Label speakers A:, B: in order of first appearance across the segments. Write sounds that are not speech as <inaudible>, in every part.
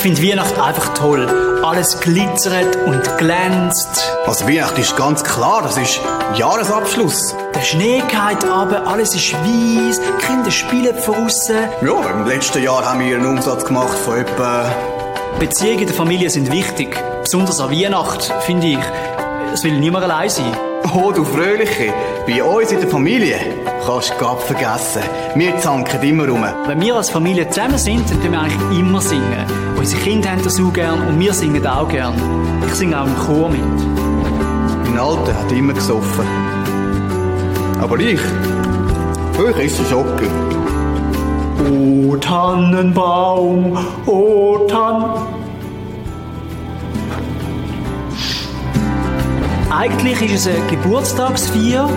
A: finde Weihnachten einfach toll. Alles glitzert und glänzt.
B: Also Weihnachten ist ganz klar, das ist Jahresabschluss.
A: Der Schnee geht runter, alles ist weiss, die Kinder spielen draussen.
B: Ja, im letzten Jahr haben wir einen Umsatz gemacht von etwa...
A: Beziehungen in der Familie sind wichtig. Besonders an Weihnachten, finde ich. Es will niemand allein sein.
B: Oh, du Fröhliche, bei uns in der Familie kannst du Gott vergessen. Wir zanken immer rum.
A: Wenn wir als Familie zusammen sind, dann tun wir eigentlich immer singen. Unsere Kinder haben das auch gern und wir singen auch gern. Ich singe auch im Chor mit.
B: Mein Alter hat immer gesoffen. Aber ich, ich esse Schocken.
A: O Tannenbaum, o Tann... Eigentlich ist es eine Geburtstagsfeier,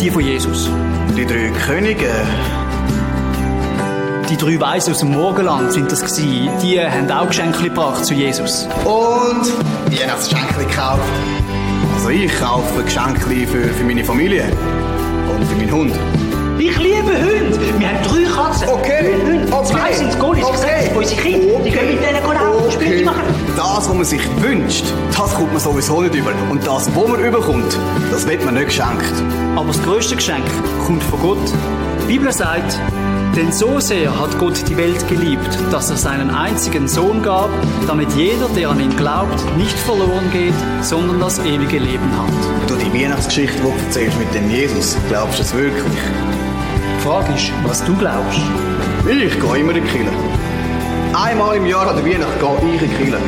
A: die von Jesus.
B: Die drei Könige,
A: Die drei Weisen aus dem Morgenland sind das gewesen. Die haben auch Geschenke gebracht zu Jesus.
B: Und Weihnachtsgeschenke gekauft. Also ich kaufe Geschenke für, für meine Familie und für meinen Hund.
A: Ich Hunde. Wir haben drei Katzen.
B: Okay,
A: Hunde.
B: okay,
A: Zwei sind Goalies.
B: Okay.
A: sag's, unsere Kinder. Die können mit denen laufen und Spiele machen.
B: Das, was man sich wünscht, das kommt man sowieso nicht über. Und das, was man überkommt, das wird man nicht geschenkt.
A: Aber das größte Geschenk kommt von Gott. Die Bibel sagt, denn so sehr hat Gott die Welt geliebt, dass er seinen einzigen Sohn gab, damit jeder, der an ihn glaubt, nicht verloren geht, sondern das ewige Leben hat.
B: Du, die Weihnachtsgeschichte, die du erzählst mit dem Jesus, glaubst du es wirklich?
A: Die Frage ist, was du glaubst.
B: Ich gehe immer in die Kirche. Einmal im Jahr an der Weihnacht gehe ich in die Kirche.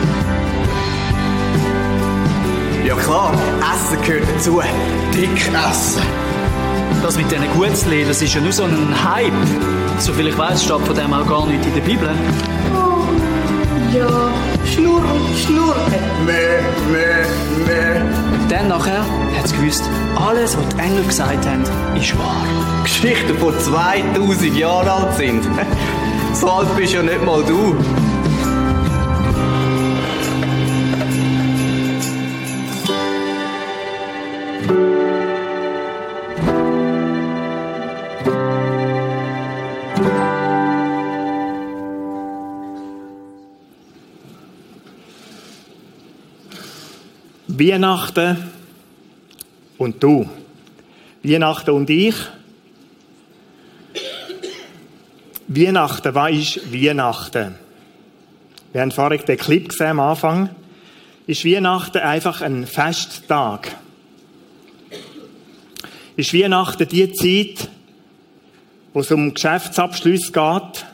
B: Ja klar, Essen gehört dazu. Dick essen.
A: Das mit diesen Gutzli, das ist ja nur so ein Hype. Soviel ich weiß, steht von dem auch gar nicht in der Bibel.
C: Ja, Schnurren, Schnurren.
B: Meh, meh, meh.
A: Dann nachher hat es gewusst, alles, was die Engel gesagt haben, ist wahr.
B: Geschichten, die 2000 Jahre alt sind. <laughs> So alt bist ja nicht mal du.
D: Weihnachten und du. Weihnachten und ich. Weihnachten, was ist Weihnachten? Wir haben vorhin den Clip gesehen am Anfang. Ist Weihnachten einfach ein Festtag? Ist Weihnachten die Zeit, wo es um Geschäftsabschluss geht?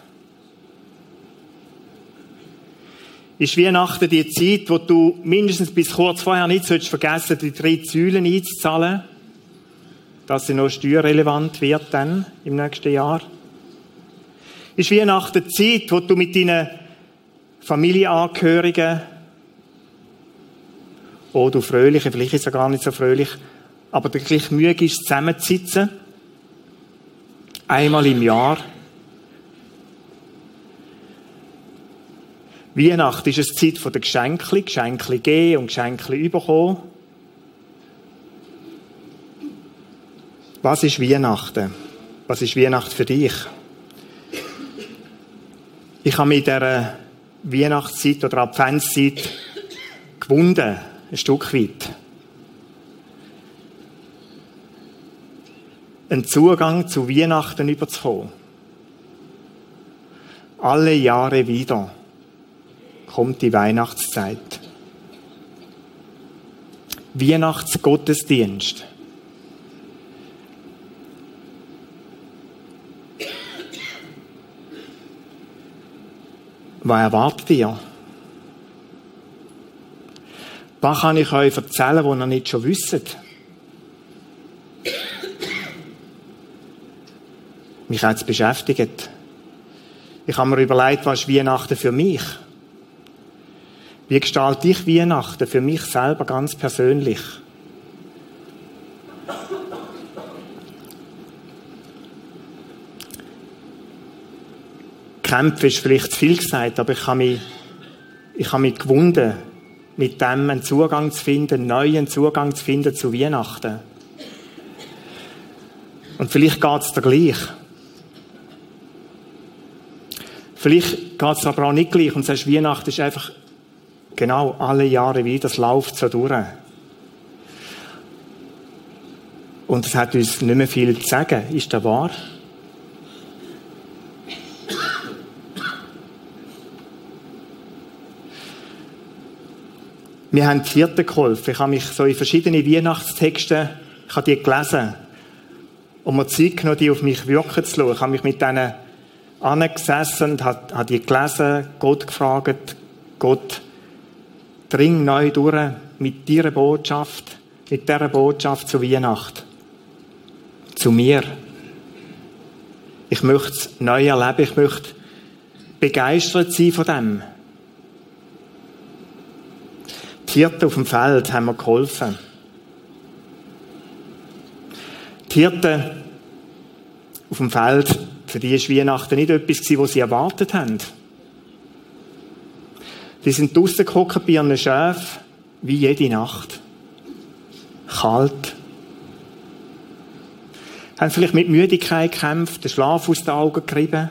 D: Ist Weihnachten die Zeit, wo du mindestens bis kurz vorher nicht sollst vergessen, die drei Säulen einzuzahlen, dass sie noch steuerrelevant wird dann im nächsten Jahr? Ist Weihnachten die Zeit, wo du mit deinen Familienangehörigen, oh du Fröhliche, vielleicht ist ja gar nicht so fröhlich, aber der gleich Mühe ist, zusammenzusitzen, einmal im Jahr, Weihnachten ist es Zeit der Geschenke, Geschenke geben und Geschenke bekommen. Was ist Weihnachten? Was ist Weihnachten für dich? Ich habe mit dieser Weihnachtszeit oder Adventszeit gewunden, ein Stück weit. Einen Zugang zu Weihnachten überzukommen. Alle Jahre wieder kommt die Weihnachtszeit. Weihnachtsgottesdienst. Was erwartet ihr? Was kann ich euch erzählen, was ihr nicht schon wisst? Mich hat es beschäftigt. Ich habe mir überlegt, was ist Weihnachten für mich? Wie gestalte ich Weihnachten für mich selber ganz persönlich? Kämpfen ist vielleicht zu viel gesagt, aber ich habe mich, ich habe mich gewunden, mit dem einen Zugang zu finden, einen neuen Zugang zu finden zu Weihnachten. Und vielleicht geht es dir gleich. Vielleicht geht es aber auch nicht gleich und sagst, Weihnachten ist einfach genau alle Jahre wieder, das läuft so durch. Und es hat uns nicht mehr viel zu sagen. Ist das wahr? Wir haben die Hirten geholfen. Ich habe mich so in verschiedene Weihnachtstexte, ich habe die gelesen. Und mir Zeit genommen, die auf mich wirken zu lassen. Ich habe mich mit denen angesessen und habe, habe die gelesen, Gott gefragt, Gott, dring neu durch mit dieser Botschaft, mit dieser Botschaft zu Weihnacht. Zu mir. Ich möchte es neu erleben, ich möchte begeistert sein von dem. Die Hirten auf dem Feld haben mir geholfen. Die Hirten auf dem Feld, für die war Weihnachten nicht etwas, was sie erwartet haben. Die sind draussen gehockt bei ihren Schäfen, wie jede Nacht. Kalt. Haben vielleicht mit Müdigkeit gekämpft, den Schlaf aus den Augen gerieben.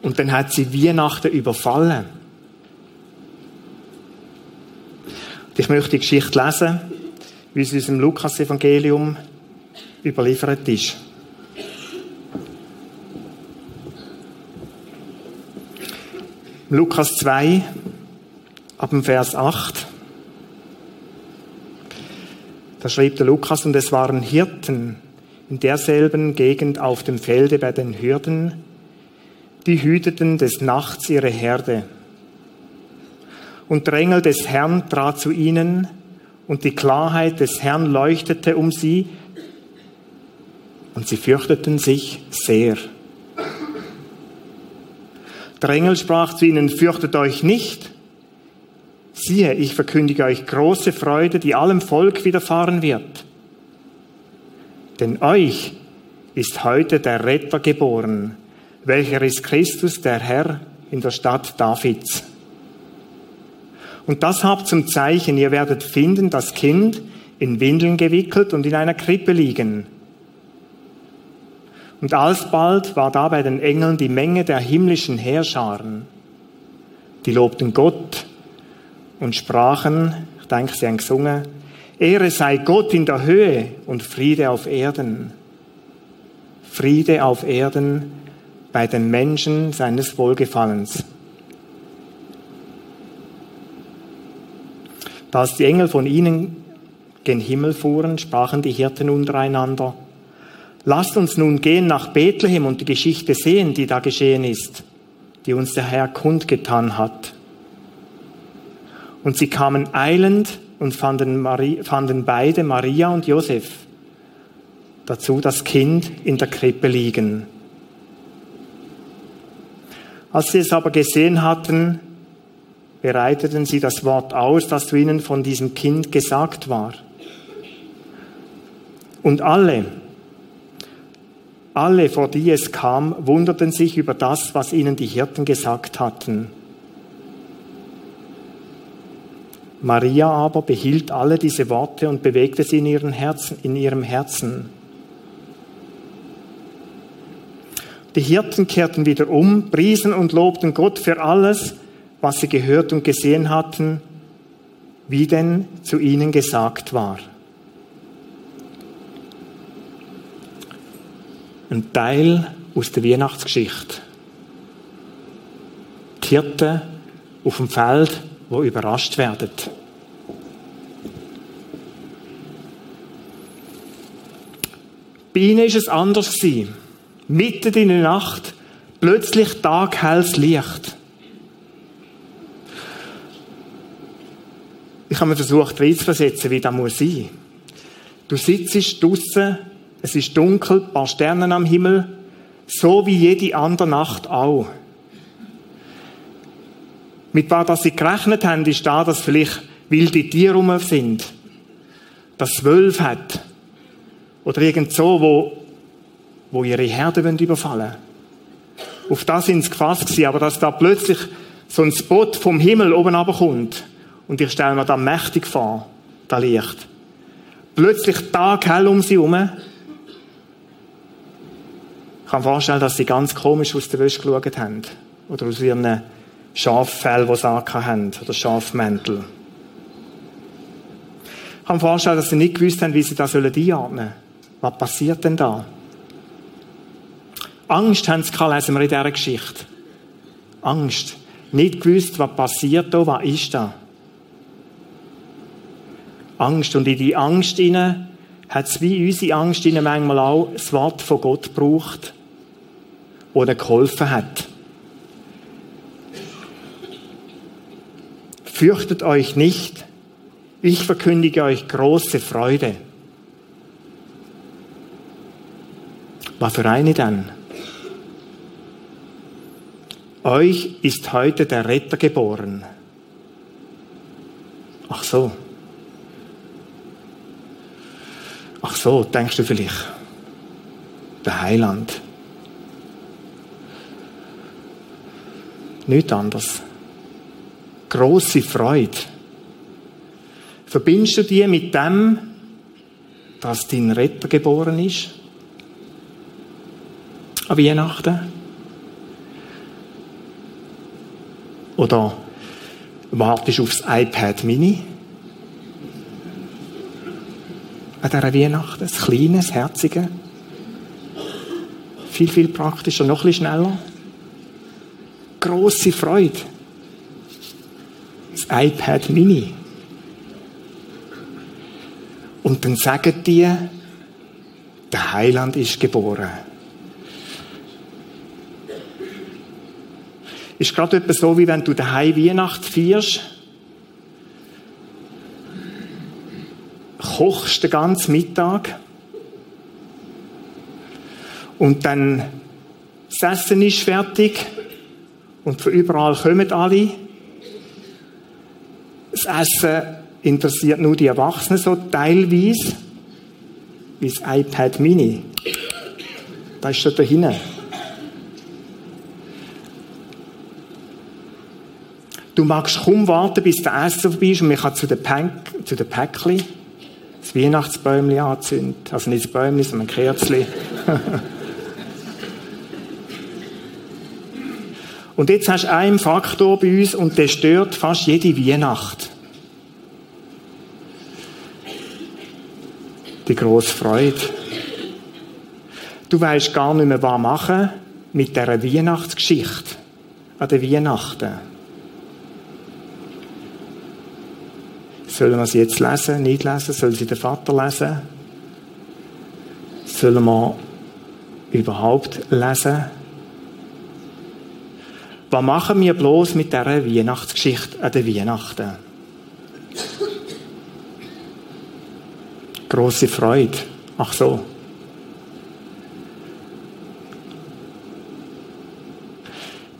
D: Und dann hat sie Weihnachten überfallen. Ich möchte die Geschichte lesen, wie es in unserem Lukas-Evangelium überliefert ist. Lukas 2, ab dem Vers 8. Da schrieb der Lukas, und es waren Hirten in derselben Gegend auf dem Felde bei den Hürden, die hüteten des Nachts ihre Herde. Und der Engel des Herrn trat zu ihnen, und die Klarheit des Herrn leuchtete um sie, und sie fürchteten sich sehr. Der Engel sprach zu ihnen, fürchtet euch nicht. Siehe, ich verkündige euch große Freude, die allem Volk widerfahren wird. Denn euch ist heute der Retter geboren, welcher ist Christus, der Herr, in der Stadt Davids. Und das habt zum Zeichen, ihr werdet finden, das Kind in Windeln gewickelt und in einer Krippe liegen. Und alsbald war da bei den Engeln die Menge der himmlischen Heerscharen. Die lobten Gott und sprachen, ich denke, sie haben gesungen, Ehre sei Gott in der Höhe und Friede auf Erden. Friede auf Erden bei den Menschen seines Wohlgefallens. als die Engel von ihnen gen Himmel fuhren, sprachen die Hirten untereinander, lasst uns nun gehen nach Bethlehem und die Geschichte sehen, die da geschehen ist, die uns der Herr kundgetan hat. Und sie kamen eilend und fanden, Marie, fanden beide, Maria und Josef, dazu das Kind in der Krippe liegen. Als sie es aber gesehen hatten, bereiteten sie das Wort aus, das zu ihnen von diesem Kind gesagt war. Und alle, alle, vor die es kam, wunderten sich über das, was ihnen die Hirten gesagt hatten. Maria aber behielt alle diese Worte und bewegte sie in, ihren Herzen, in ihrem Herzen. Die Hirten kehrten wieder um, priesen und lobten Gott für alles, was sie gehört und gesehen hatten, wie denn zu ihnen gesagt war. Ein Teil aus der Weihnachtsgeschichte. Die Hirten auf dem Feld, wo überrascht werden. Bei ihnen ist es anders. Mitten in der Nacht plötzlich taghelles Licht. Ich habe mir versucht, reinzuversetzen, wie das muss sein. Du sitzt draußen, es ist dunkel, ein paar Sterne am Himmel, so wie jede andere Nacht auch. Mit was sie gerechnet haben, ist da, dass vielleicht wilde Tiere rum sind, dass Wölfe hat oder irgend so, wo, wo ihre Herde überfallen wollen. Auf das sind sie gefasst gewesen, aber dass da plötzlich so ein Spot vom Himmel oben kommt und ich stelle mir da mächtig vor, da Licht. Plötzlich taghell um sie herum. Ich kann mir vorstellen, dass sie ganz komisch aus der Wäsche geschaut haben. Oder aus ihren Schaffell, die sie haben. Oder Schafmäntel. Ich kann mir vorstellen, dass sie nicht gewusst haben, wie sie das einordnen sollen. Was passiert denn da? Angst haben sie gehabt, lesen wir in dieser Geschichte. Angst. Nicht gewusst, was passiert da, was ist da. Angst. Und in die Angst hinein hat es wie unsere Angst manchmal auch das Wort von Gott gebraucht, ihnen geholfen hat. Fürchtet euch nicht, ich verkündige euch große Freude. Was für eine denn? Euch ist heute der Retter geboren. Ach so. Ach so, denkst du vielleicht. Der Heiland. Nicht anders. Große Freude. Verbindest du die mit dem, dass dein Retter geboren ist? An Weihnachten? Oder wartest du aufs iPad Mini? An dieser Weihnachten. Ein kleines, herziges. Viel, viel praktischer, noch ein bisschen schneller. Grosse Freude. Das iPad Mini. Und dann sagen die, der Heiland ist geboren. Ist gerade etwas so, wie wenn du daheim Weihnacht feierst, kochst den ganzen Mittag und dann das Essen ist fertig und von überall kommen alle. Das Essen interessiert nur die Erwachsenen so teilweise, wie das iPad Mini. Da ist schon da hinten. Du magst kaum warten, bis der Essen vorbei ist und man kann zu den, Pank zu den Päckchen das Weihnachtsbäumchen anzünden. Also nicht das Bäumchen, sondern ein Kerzchen. <laughs> und jetzt hast du einen Faktor bei uns und der stört fast jede Weihnacht. Die grosse Freude. Du weißt gar nicht mehr, was machen mit dieser Weihnachtsgeschichte an den Weihnachten. Sollen wir sie jetzt lesen, nicht lesen? Soll sie der Vater lesen? Sollen wir überhaupt lesen? Was machen wir bloß mit dieser Weihnachtsgeschichte an den Weihnachten? Grosse Freude. Ach so.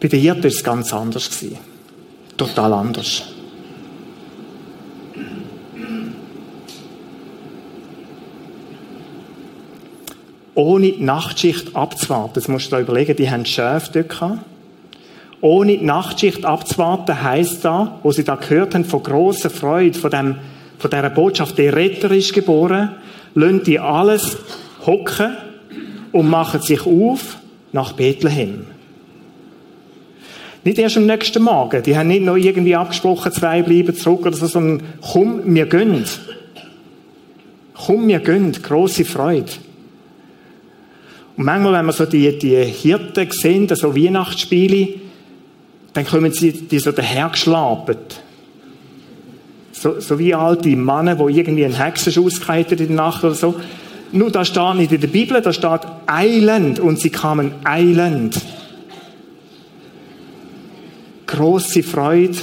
D: Bei den Hirten war es ganz anders. Total anders. ohne die Nachtschicht abzuwarten. Das musst du dir überlegen, die haben Schäfe dort gehabt. Ohne die Nachtschicht abzuwarten heisst da, wo sie da gehört haben, von grosser Freude, von, dem, von dieser Botschaft, der Retter ist geboren, lassen die alles hocken und machen sich auf nach Bethlehem. Nicht erst am nächsten Morgen. Die haben nicht noch irgendwie abgesprochen, zwei bleiben zurück oder so, sondern komm, wir gehen. Komm, wir gehen. Grosse Freude. Und manchmal, wenn man so die, die Hirten sehen, so Weihnachtsspiele, dann kommen sie die so dahergeschlapert. So, so wie alte Männer, die irgendwie einen Hexenschuss in der Nacht oder so. Nur da steht nicht in der Bibel, da steht eilend und sie kamen eilend. Grosse Freude,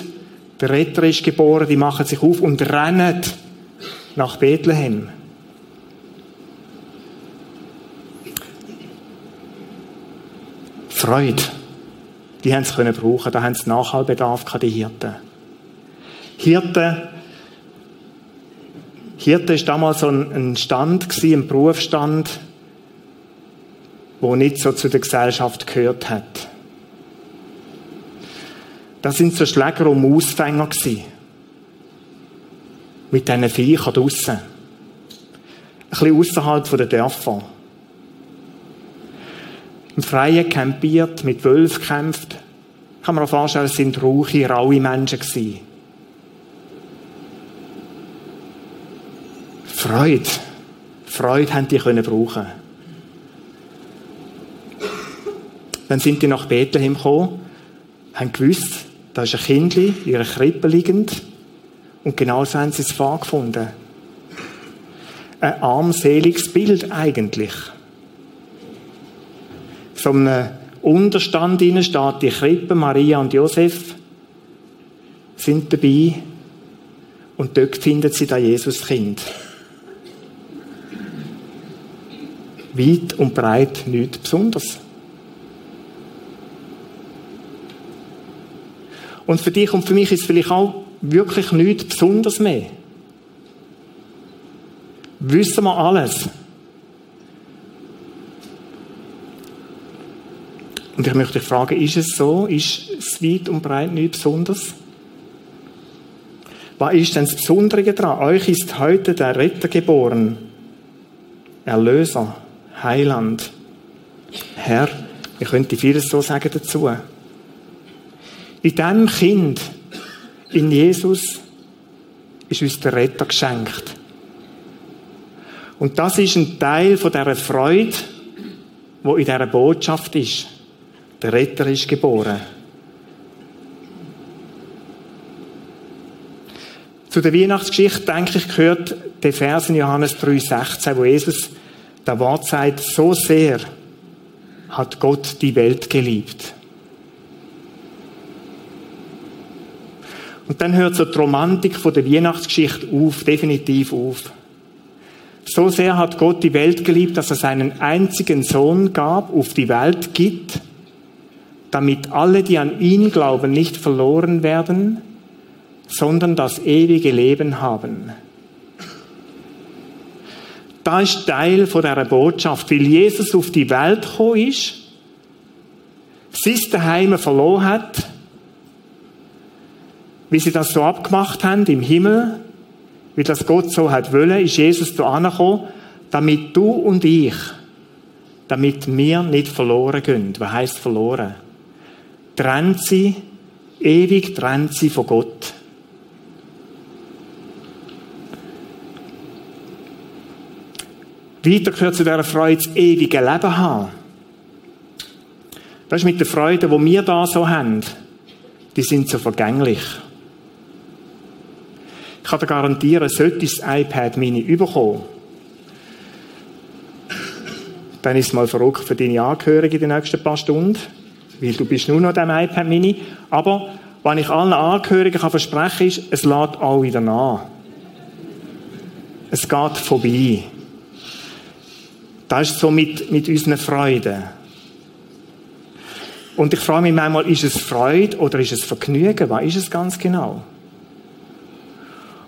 D: der Retter ist geboren, die machen sich auf und rennen nach Bethlehem. Freude, die haben sie können brauchen. Da haben sie Nachholbedarf die Hirten. Hirten, Hirte ist damals so ein Stand ein Berufsstand, wo nicht so zu der Gesellschaft gehört hat. Das sind so Schläger und Mausfänger. Mit diesen Viechern draussen. Ein bisschen außerhalb der Dörfer. Im Freien campiert, mit Wölfen kämpft. Kann man auch vorstellen, es sind rauche, raue Menschen gewesen. Freude. Freude haben die können brauchen. Dann sind die nach Bethlehem gekommen, haben gewusst, da ist ein Kindli in ihrer Krippe liegend und genau so haben sie es vorgefunden. Ein armseliges Bild eigentlich. So einem Unterstand innen steht die Krippe, Maria und Josef sind dabei und dort findet sie da Jesus Kind. Weit und breit nichts Besonderes. Und für dich und für mich ist es vielleicht auch wirklich nichts Besonderes mehr. Wissen wir alles. Und ich möchte dich fragen, ist es so? Ist es weit und breit nichts Besonderes? Was ist denn das Besondere daran? Euch ist heute der Retter geboren. Erlöser, Heiland, Herr. Ich könnte vieles so sagen dazu. In diesem Kind, in Jesus, ist uns der Retter geschenkt. Und das ist ein Teil von dieser Freude, wo in dieser Botschaft ist. Der Retter ist geboren. Zu der Weihnachtsgeschichte, denke ich, gehört der Vers in Johannes 3,16, wo Jesus der Wort sagt, so sehr hat Gott die Welt geliebt. Und dann hört so die Romantik von der Weihnachtsgeschichte auf, definitiv auf. So sehr hat Gott die Welt geliebt, dass er seinen einzigen Sohn gab, auf die Welt gibt, damit alle, die an ihn glauben, nicht verloren werden, sondern das ewige Leben haben. Da ist Teil von dieser Botschaft, weil Jesus auf die Welt gekommen ist, sein Daheim verloren hat, wie sie das so abgemacht haben im Himmel, wie das Gott so hat wollen, ist Jesus da angekommen, damit du und ich, damit wir nicht verloren gehen. Was heisst verloren? Trennt sie, ewig trennt sie von Gott. Weiter gehört zu dieser Freude das ewige Leben haben. Das ist mit der Freude, die wir da so haben. Die sind so vergänglich. Ich kann dir garantieren, sollte das iPad Mini überkommen, dann ist es mal verrückt für deine Angehörigen in den nächsten paar Stunden, weil du bist nur noch dem iPad Mini. Aber was ich allen Angehörigen kann versprechen ist, es lädt auch wieder nach. Es geht vorbei. Das ist so mit, mit unseren Freuden. Und ich frage mich manchmal, ist es Freude oder ist es Vergnügen? Was ist es ganz genau?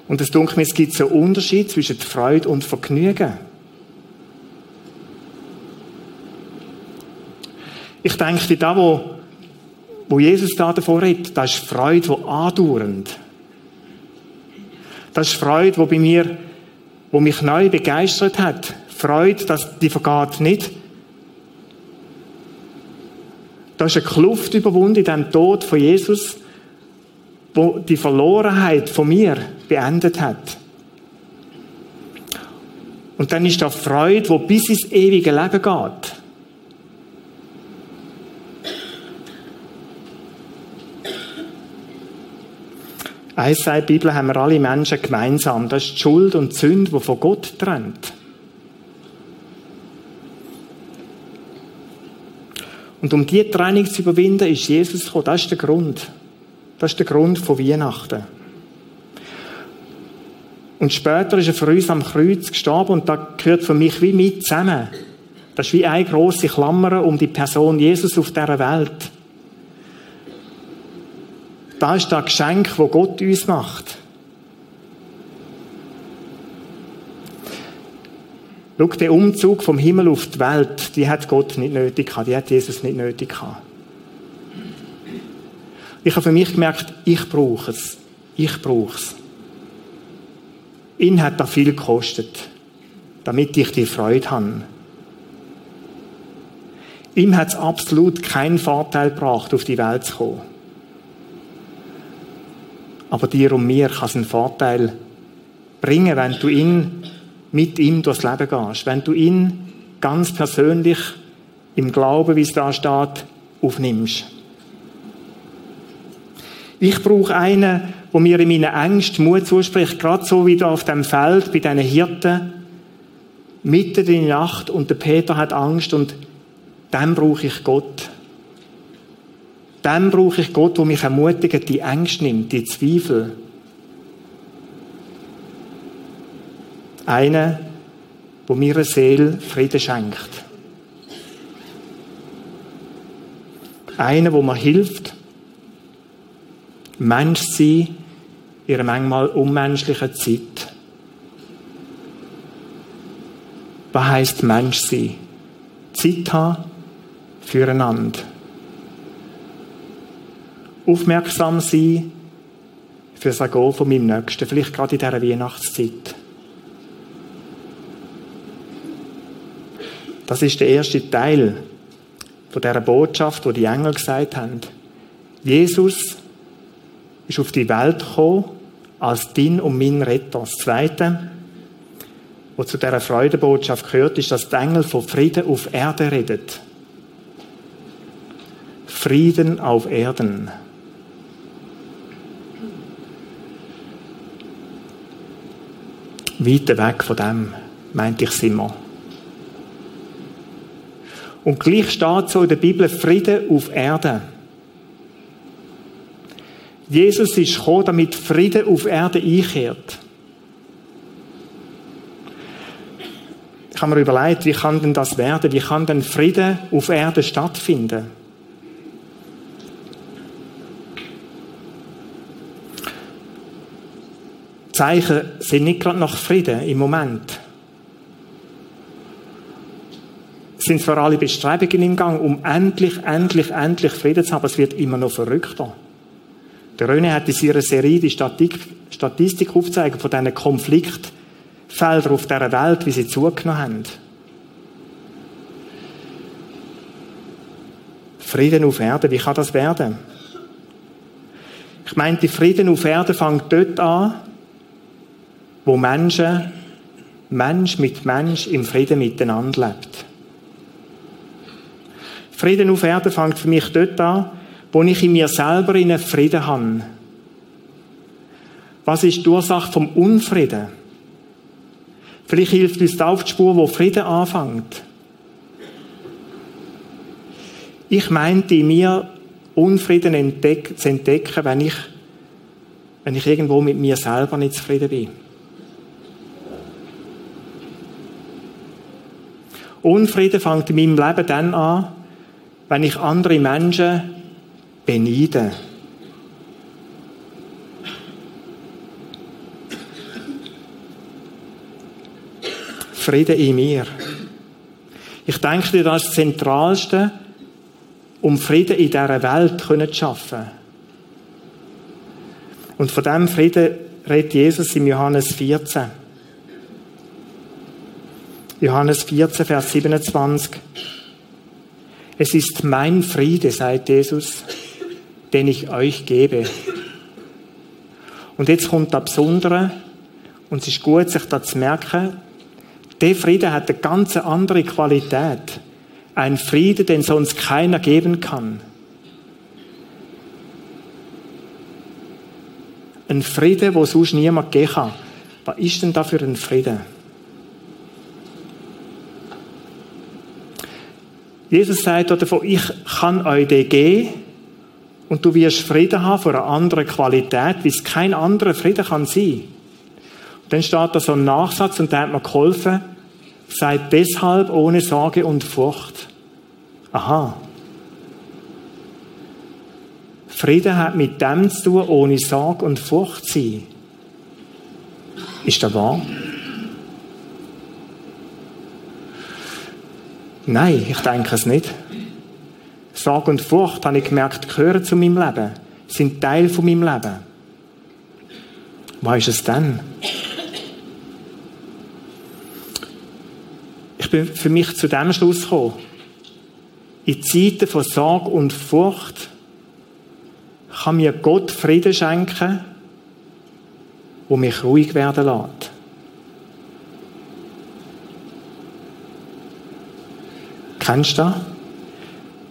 D: Und es denke mir, es gibt so einen Unterschied zwischen Freude und Vergnügen. Ich denke, da, wo, wo Jesus da davor redet, das ist Freude, die andauernd. Das ist Freude, die bei mir, wo mich neu begeistert hat. Freude, dass die vergeht nicht. Da ist eine Kluft überwunden in dem Tod von Jesus wo die Verlorenheit von mir beendet hat. Und dann ist da Freude, wo bis ins ewige Leben geht. Eins sagt die Bibel, haben wir alle Menschen gemeinsam. Das ist die Schuld und die Sünde, die von Gott trennt. Und um diese Trennung zu überwinden, ist Jesus gekommen. Das ist der Grund. Das ist der Grund von Weihnachten. Und später ist er für uns am Kreuz gestorben und da gehört für mich wie mit zusammen. Das ist wie eine große Klammer um die Person Jesus auf dieser Welt. Da ist das Geschenk, wo Gott uns macht. Schau, der Umzug vom Himmel auf die Welt, die hat Gott nicht nötig gehabt, die hat Jesus nicht nötig gehabt. Ich habe für mich gemerkt, ich brauche es. Ich brauche es. Ihn hat da viel gekostet, damit ich die Freude habe. Ihm hat es absolut keinen Vorteil gebracht, auf die Welt zu kommen. Aber dir und mir kann es einen Vorteil bringen, wenn du ihn mit ihm durchs Leben gehst. Wenn du ihn ganz persönlich im Glauben, wie es da steht, aufnimmst. Ich brauche einen, wo mir in meinen Ängsten Mut zuspricht, gerade so wie da auf dem Feld bei diesen Hirten, mitten in der Nacht und der Peter hat Angst und dann brauche ich Gott. Dann brauche ich Gott, der mich ermutigt, die Ängste nimmt, die Zweifel. Einer, wo mir eine Seele Frieden schenkt. Einer, wo mir hilft, Mensch zu sein, in einer manchmal unmenschlichen Zeit. Was heisst Mensch sein? Zeit haben füreinander. Aufmerksam sein für das Goal von meinem Nächsten, vielleicht gerade in dieser Weihnachtszeit. Das ist der erste Teil von dieser Botschaft, wo die Engel gesagt haben. Jesus ist auf die Welt gekommen als dein und mein Retter. Das Zweite, was zu dieser Freudebotschaft gehört, ist, dass die Engel von Frieden auf Erde redet. Frieden auf Erden. Weiter weg von dem, meinte ich immer. Und gleich steht so in der Bibel Frieden auf Erde. Jesus ist gekommen, damit Frieden auf Erde einkehrt. Ich habe mir überlegt, wie kann denn das werden? Wie kann denn Frieden auf Erde stattfinden? Zeichen sind nicht gerade nach Frieden im Moment. sind zwar alle Bestrebungen im Gang, um endlich, endlich, endlich Frieden zu haben, aber es wird immer noch verrückter. Der René hat in seiner Serie die Statik, Statistik aufgezeigt von diesen Konfliktfeldern auf dieser Welt, wie sie zugenommen haben. Frieden auf Erden, wie kann das werden? Ich meine, die Frieden auf Erden fängt dort an, wo Menschen, Mensch mit Mensch im Frieden miteinander lebt. Frieden auf Erden fängt für mich dort an, wo ich in mir selber einen Frieden habe. Was ist die Ursache vom Unfrieden? Vielleicht hilft uns da auf die Spur, wo Frieden anfängt. Ich meinte in mir, Unfrieden entdeck, zu entdecken, wenn ich, wenn ich irgendwo mit mir selber nicht zufrieden bin. Unfrieden fängt in meinem Leben dann an, wenn ich andere Menschen beneide. Frieden in mir. Ich denke, das ist das Zentralste, um Frieden in dieser Welt zu schaffen. Und von diesem Frieden redet Jesus in Johannes 14. Johannes 14, Vers 27. Es ist mein Friede, sagt Jesus, den ich euch gebe. Und jetzt kommt das Besondere, und es ist gut, sich da zu merken, der Friede hat eine ganz andere Qualität. Ein Friede, den sonst keiner geben kann. Ein Friede, wo sonst niemand gehen kann. Was ist denn da für ein Friede? Jesus sagt davon, ich kann euch den geben und du wirst Frieden haben von einer anderen Qualität, wie es kein anderer Frieden kann sein. Und dann steht da so ein Nachsatz und der hat mir geholfen, seid deshalb ohne Sorge und Furcht. Aha. Frieden hat mit dem zu tun, ohne Sorge und Furcht zu sein. Ist das wahr? Nein, ich denke es nicht. Sorge und Furcht, habe ich gemerkt, gehören zu meinem Leben, sind Teil von meinem Leben. Was ist es denn? Ich bin für mich zu dem Schluss gekommen. in Zeiten von Sorge und Furcht kann mir Gott Frieden schenken, wo mich ruhig werden lässt. Kennst du das?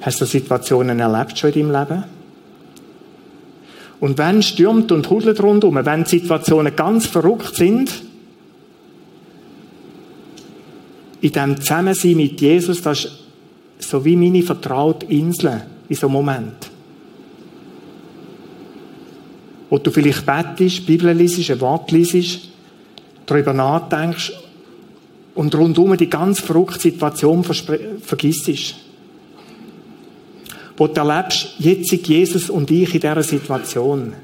D: Hast du Situationen erlebt schon in deinem Leben? Und wenn stürmt und hudelt rundum, wenn Situationen ganz verrückt sind, in dem Zusammensein mit Jesus, das ist so wie meine vertraute Insel in so einem Moment. Wo du vielleicht bettest, Bibel liest, ein Wort liest, darüber nachdenkst und rundum die ganz verrückte Situation vergisst. Wo du erlebst, jetzt sind Jesus und ich in dieser Situation.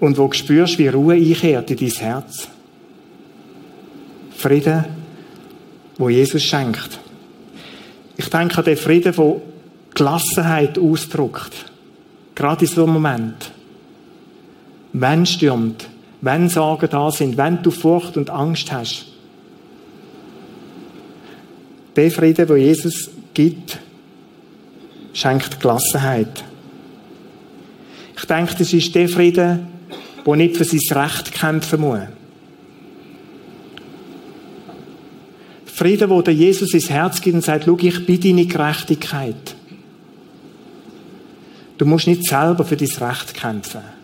D: Und wo du spürst, wie Ruhe einkehrt in dein Herz. Frieden, wo Jesus schenkt. Ich denke an den Frieden, der Gelassenheit ausdrückt. Gerade in so einem Moment. Wenn stürmt, wenn Sorgen da sind, wenn du Furcht und Angst hast. Der Frieden, den Jesus gibt, schenkt Gelassenheit. Ich denke, das ist der Frieden, der nicht für sein Recht kämpfen muss. Frieden, wo der Jesus ins Herz gibt und sagt, schau, ich bin deine Gerechtigkeit. Du musst nicht selber für dein Recht kämpfen.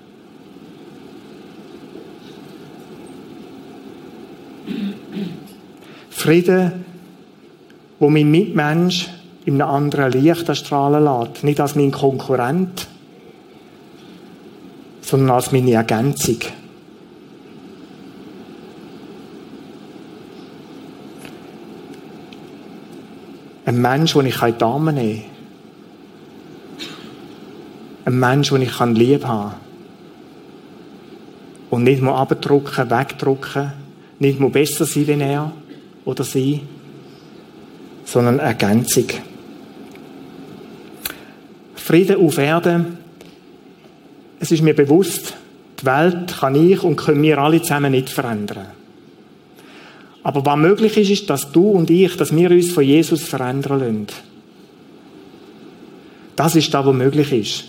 D: Frieden, wo mein Mitmensch in einem anderen Licht erstrahlen lässt. Nicht als mein Konkurrent, sondern als meine Ergänzung. Ein Mensch, den ich in die Arme nehmen kann. Ein Mensch, den ich lieb haben kann. Und nicht mal abdrucken, wegdrucken, nicht mal besser sein wie er oder sie, sondern Ergänzung. Frieden auf Erden. Es ist mir bewusst, die Welt kann ich und können wir alle zusammen nicht verändern. Aber was möglich ist, ist, dass du und ich, dass wir uns von Jesus verändern lassen. Das ist das, was möglich ist.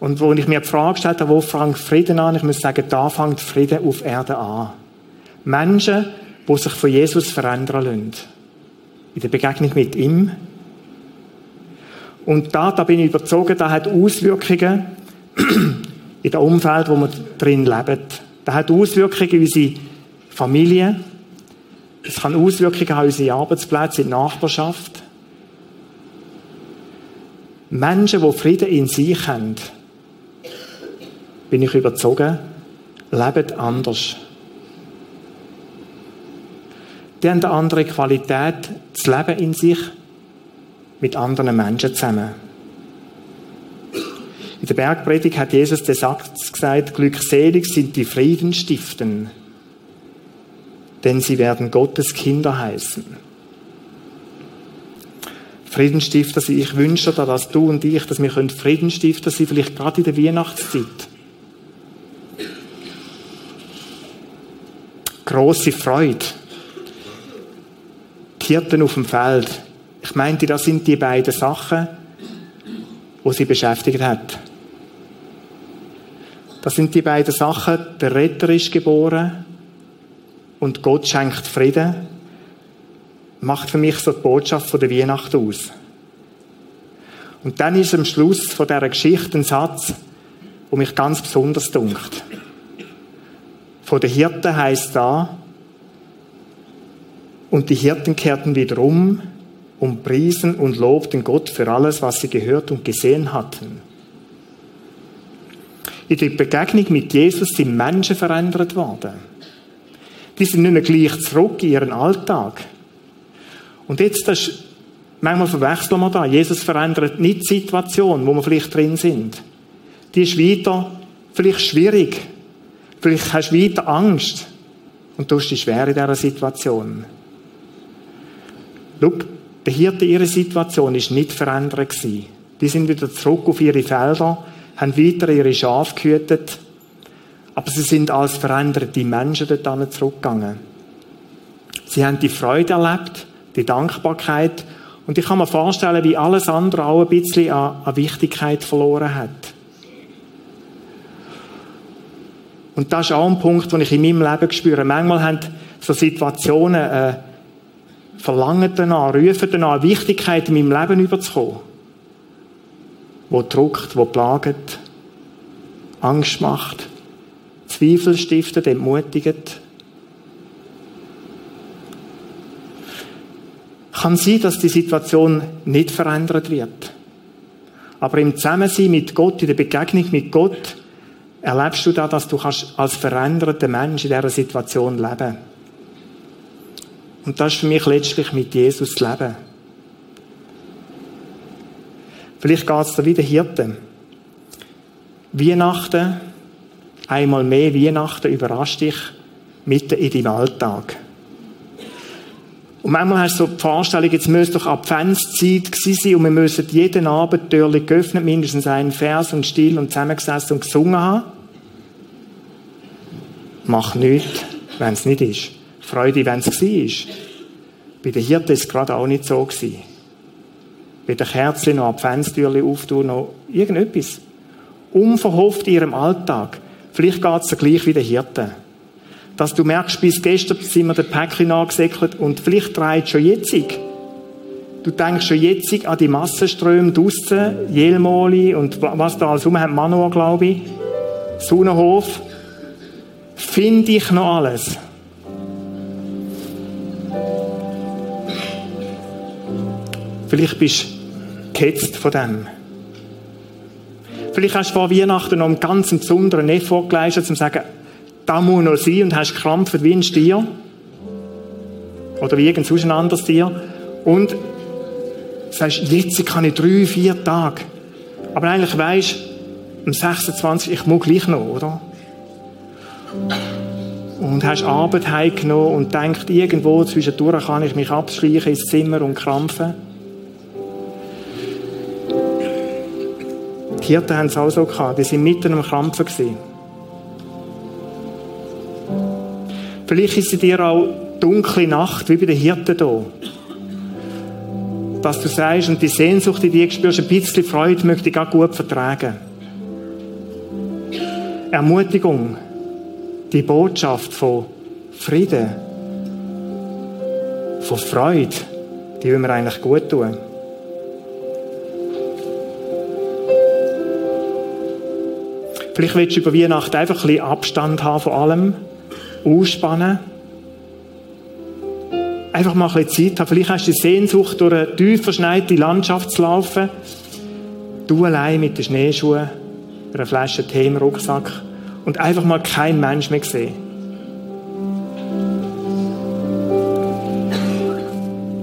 D: Und wo ich mir die Frage gestellt habe, wo fängt Frieden an? Ich muss sagen, da fängt Frieden auf Erde an. Menschen, die sich von Jesus verändern lassen. In der Begegnung mit ihm. Und da, da bin ich überzogen, da hat Auswirkungen <clears throat> in dem Umfeld, wo wir drin leben. Da hat Auswirkungen in unsere Familie, es kann Auswirkungen haben unsere Arbeitsplätze, in der Nachbarschaft. Menschen, die Frieden in sich haben, bin ich überzogen, leben anders. Die haben eine andere Qualität, das Leben in sich mit anderen Menschen zusammen. In der Bergpredigt hat Jesus den Satz gesagt, glückselig sind die Friedenstiften denn sie werden Gottes Kinder heißen. Friedensstifter sind, ich wünsche dir, dass du und ich, dass wir Friedensstifter sein vielleicht gerade in der Weihnachtszeit. Große Freude. Die Hirten auf dem Feld. Ich meinte, das sind die beiden Sachen, wo sie beschäftigt hat. Das sind die beiden Sachen, der Retter ist geboren und Gott schenkt Frieden, macht für mich so die Botschaft von der Weihnacht aus. Und dann ist am Schluss von dieser Geschichte ein Satz, der mich ganz besonders dunkt. Von den Hirten heißt da, und die Hirten kehrten wieder um und priesen und lobten Gott für alles, was sie gehört und gesehen hatten. In der Begegnung mit Jesus sind Menschen verändert worden die sind nicht mehr gleich zurück in ihren Alltag. Und jetzt, das ist, manchmal verwechseln wir da. Jesus verändert nicht die Situation, wo wir vielleicht drin sind. Die ist weiter, vielleicht schwierig. Vielleicht hast du weiter Angst. Und du hast dich schwer in dieser Situation. Schau, der Hirte ihre Situation ist nicht verändert gewesen. Die sind wieder zurück auf ihre Felder, haben weiter ihre Schafe gehütet aber sie sind als veränderte Menschen dort zurückgegangen. Sie haben die Freude erlebt, die Dankbarkeit. Und ich kann mir vorstellen, wie alles andere auch ein bisschen an, an Wichtigkeit verloren hat. Und das ist auch ein Punkt, den ich in meinem Leben spüre. Manchmal haben so Situationen äh, verlangen danach, rufen danach, Wichtigkeit in meinem Leben überzukommen. Wo druckt, wo plagt, Angst macht, Zweifel stiftet, entmutigt. Kann sein, dass die Situation nicht verändert wird. Aber im Zusammensein mit Gott, in der Begegnung mit Gott, erlebst du da, dass du als veränderter Mensch in dieser Situation leben kannst. Und das ist für mich letztlich mit Jesus das Leben. Vielleicht geht es da wieder Hirten. Weihnachten, einmal mehr Weihnachten überrascht dich mitten in deinem Alltag. Und manchmal hast du so die Vorstellung, jetzt müsste doch Adventszeit gewesen sein und wir müssen jeden Abend Türchen geöffnet, mindestens einen Vers und still und zusammengesessen und gesungen haben. Mach nichts, wenn es nicht ist. Freude, wenn es war. Bei den Hirten ist es gerade auch nicht so gewesen. Bei den Kerzen noch Adventstürchen auftun, noch irgendetwas. Unverhofft in ihrem Alltag. Vielleicht geht es gleich wie den Hirten. Dass du merkst, bis gestern sind wir den Päckchen angesäckelt und vielleicht dreht schon jetzt. Du denkst schon jetzt an die Massenströme draussen, Jelmoli und was da alles rum hat, Manoa, glaube ich. Sonnenhof. Finde ich noch alles. Vielleicht bist du gehetzt von dem. Vielleicht hast du vor Weihnachten noch einen ganz besonderen Effort geleistet, um zu sagen, da muss noch sein und hast gekrampft wie ein Stier. Oder wie irgend sonst ein anderes Tier. Und sagst, jetzt kann ich drei, vier Tage. Aber eigentlich weisst am 26, ich muss gleich noch, oder? Und hast Arbeit heimgenommen und denkst, irgendwo zwischendurch kann ich mich abschleichen ins Zimmer und krampfen. Hirten haben es auch so gehabt. Die sind mitten am Krampfen gewesen. Vielleicht ist es dir auch dunkle Nacht, wie bei den Hirten hier. Dass du sagst, und die Sehnsucht in dir spürst, ein bisschen Freude möchte ich auch gut vertragen. Ermutigung, die Botschaft von Frieden, von Freude, die will mir eigentlich gut tun. Vielleicht willst du über Weihnachten einfach ein bisschen Abstand haben von allem, ausspannen. Einfach mal ein bisschen Zeit haben. Vielleicht hast du die Sehnsucht, durch eine tief verschneite Landschaft zu laufen. Du allein mit den Schneeschuhen, einer Flasche Tee im Rucksack und einfach mal kein Mensch mehr sehen.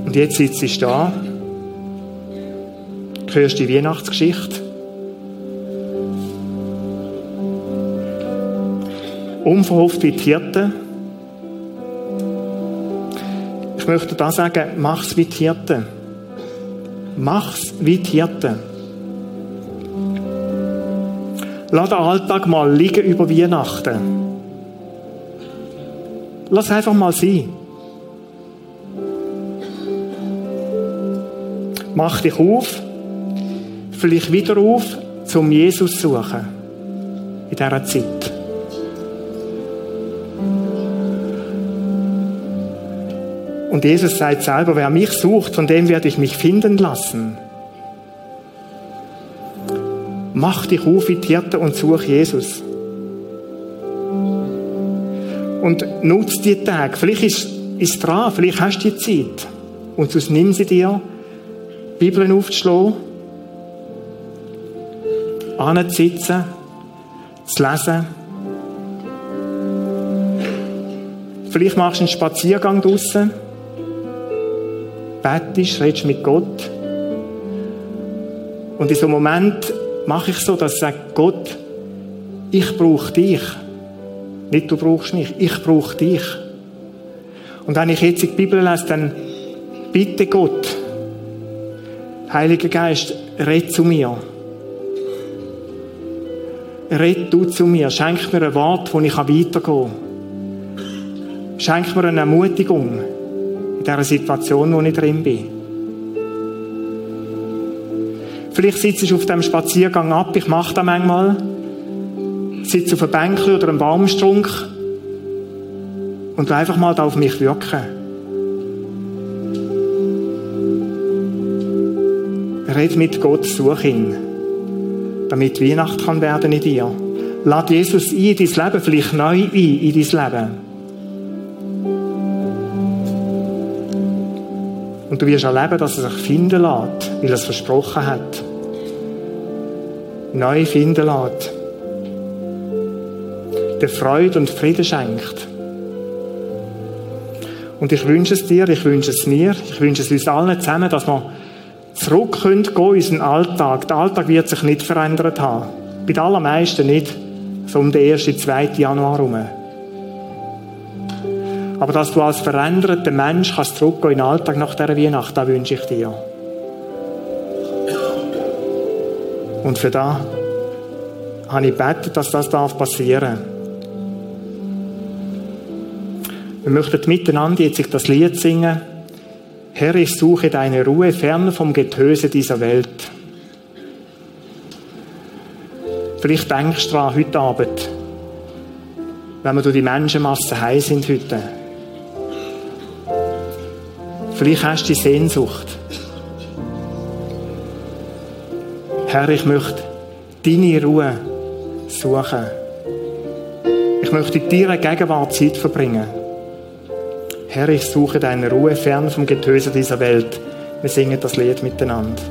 D: Und jetzt sitzt du da, hörst die Weihnachtsgeschichte unverhofft wie die Hirten. Ich möchte da sagen, mach's wie die Hirten. Mach's wie die Hirten. Lass den Alltag mal liegen über Weihnachten. Lass einfach mal sein. Mach dich auf, vielleicht wieder auf, zum Jesus zu suchen. In dieser Zeit. Und Jesus sagt selber, wer mich sucht, von dem werde ich mich finden lassen. Mach dich auf wie Hirte und such Jesus. Und nutz die Tage. Vielleicht ist es dran, vielleicht hast du die Zeit. Und sonst nimm sie dir, Bibeln aufzuschlagen, anzusitzen, zu lesen. Vielleicht machst du einen Spaziergang draussen betest, redest mit Gott. Und in so einem Moment mache ich so, dass ich sage, Gott, ich brauche dich. Nicht du brauchst mich, ich brauche dich. Und wenn ich jetzt die Bibel lese, dann bitte Gott, Heiliger Geist, red zu mir. Red du zu mir. Schenk mir ein Wort, wo ich weitergehen kann. Schenk mir eine Ermutigung dieser Situation, wo ich drin bin. Vielleicht sitze ich auf dem Spaziergang ab, ich mache das manchmal, sitze auf einem Bänkchen oder einem Baumstrunk und einfach mal da auf mich wirken. Red mit Gott, such ihn, damit Weihnacht kann werden in dir. Lad Jesus ein in dein Leben, vielleicht neu ein in dein Leben. Und du wirst erleben, dass er sich finden lässt, weil er es versprochen hat. Neu finden lässt. Der Freude und Frieden schenkt. Und ich wünsche es dir, ich wünsche es mir, ich wünsche es uns allen zusammen, dass wir zurück können in unseren Alltag. Der Alltag wird sich nicht verändert haben. Bei den allermeisten nicht. So um den 1. 2. Januar herum. Aber dass du als veränderter Mensch kannst zurückgehen in den Alltag nach dieser Weihnacht, das wünsche ich dir. Und für das habe ich gebetet, dass das passieren darf. Wir möchten miteinander jetzt das Lied singen. Herr, ich suche deine Ruhe fern vom Getöse dieser Welt. Vielleicht denkst du daran heute Abend, wenn wir durch die Menschenmasse heim sind heute. Vielleicht hast du die Sehnsucht. Herr, ich möchte deine Ruhe suchen. Ich möchte in deiner Gegenwart Zeit verbringen. Herr, ich suche deine Ruhe fern vom Getöse dieser Welt. Wir singen das Lied miteinander.